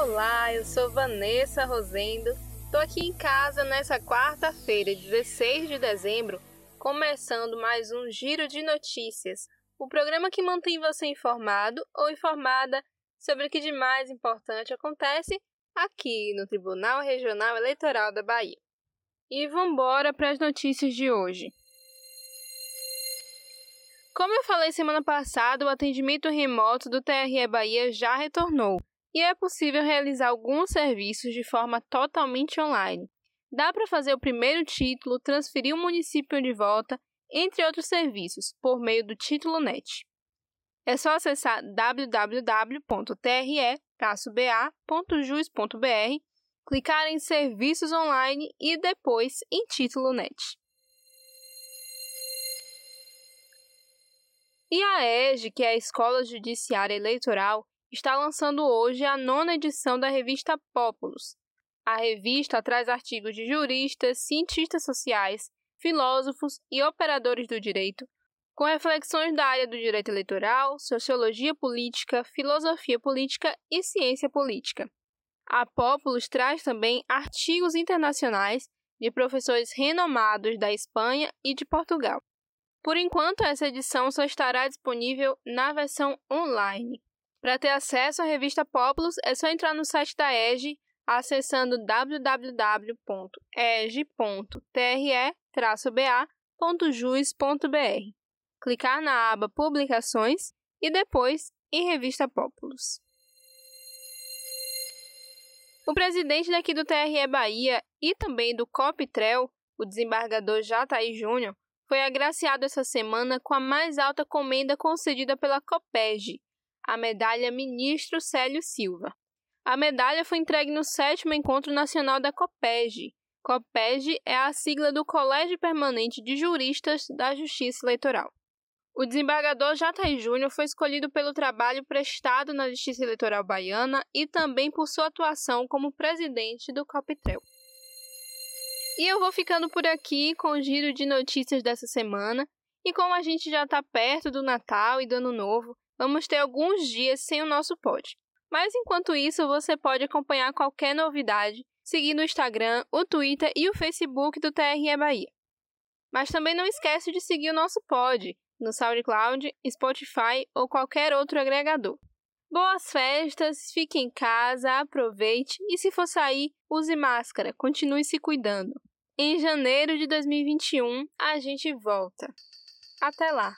Olá, eu sou Vanessa Rosendo. Tô aqui em casa nessa quarta-feira, 16 de dezembro, começando mais um Giro de Notícias, o programa que mantém você informado ou informada sobre o que de mais importante acontece aqui no Tribunal Regional Eleitoral da Bahia. E vambora para as notícias de hoje. Como eu falei semana passada, o atendimento remoto do TRE Bahia já retornou e é possível realizar alguns serviços de forma totalmente online. Dá para fazer o primeiro título, transferir o município de volta, entre outros serviços, por meio do título NET. É só acessar www.tre-ba.jus.br, clicar em Serviços Online e depois em Título NET. E a EGE, que é a Escola Judiciária Eleitoral, está lançando hoje a nona edição da revista Populus. A revista traz artigos de juristas, cientistas sociais, filósofos e operadores do direito, com reflexões da área do direito eleitoral, sociologia política, filosofia política e ciência política. A Populus traz também artigos internacionais de professores renomados da Espanha e de Portugal. Por enquanto, essa edição só estará disponível na versão online. Para ter acesso à revista Populus, é só entrar no site da EGE acessando www.eg.tre-ba.jus.br, clicar na aba Publicações e depois em Revista Populus. O presidente daqui do TRE Bahia e também do COPTREL, o desembargador Jataí Júnior, foi agraciado essa semana com a mais alta comenda concedida pela COPEG, a medalha Ministro Célio Silva. A medalha foi entregue no sétimo Encontro Nacional da COPEG. COPEG é a sigla do Colégio Permanente de Juristas da Justiça Eleitoral. O desembargador Jataí Júnior foi escolhido pelo trabalho prestado na Justiça Eleitoral Baiana e também por sua atuação como presidente do COPTREL. E eu vou ficando por aqui com o giro de notícias dessa semana. E como a gente já está perto do Natal e do Ano Novo, vamos ter alguns dias sem o nosso pod. Mas enquanto isso, você pode acompanhar qualquer novidade seguindo o Instagram, o Twitter e o Facebook do TRE Bahia. Mas também não esquece de seguir o nosso pod no SoundCloud, Spotify ou qualquer outro agregador. Boas festas, fique em casa, aproveite e se for sair, use máscara, continue se cuidando. Em janeiro de 2021, a gente volta. Até lá!